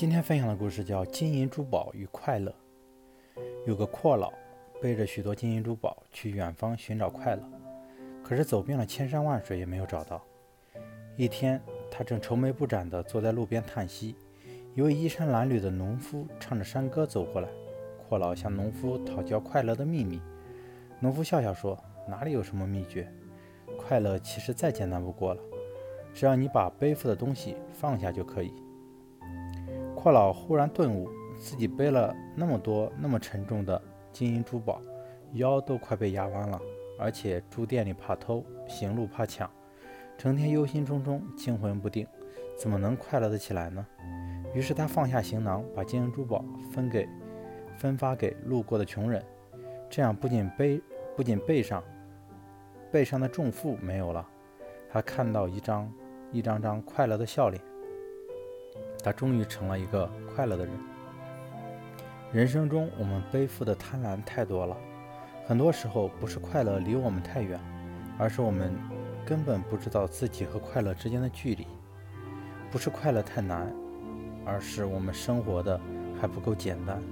今天分享的故事叫《金银珠宝与快乐》。有个阔佬背着许多金银珠宝去远方寻找快乐，可是走遍了千山万水也没有找到。一天，他正愁眉不展地坐在路边叹息，一位衣衫褴褛的农夫唱着山歌走过来。阔佬向农夫讨教快乐的秘密。农夫笑笑说：“哪里有什么秘诀？快乐其实再简单不过了，只要你把背负的东西放下就可以。”阔老忽然顿悟，自己背了那么多那么沉重的金银珠宝，腰都快被压弯了，而且住店里怕偷，行路怕抢，成天忧心忡忡，惊魂不定，怎么能快乐得起来呢？于是他放下行囊，把金银珠宝分给分发给路过的穷人，这样不仅背不仅背上背上的重负没有了，还看到一张一张张快乐的笑脸。他终于成了一个快乐的人。人生中，我们背负的贪婪太多了，很多时候不是快乐离我们太远，而是我们根本不知道自己和快乐之间的距离；不是快乐太难，而是我们生活的还不够简单。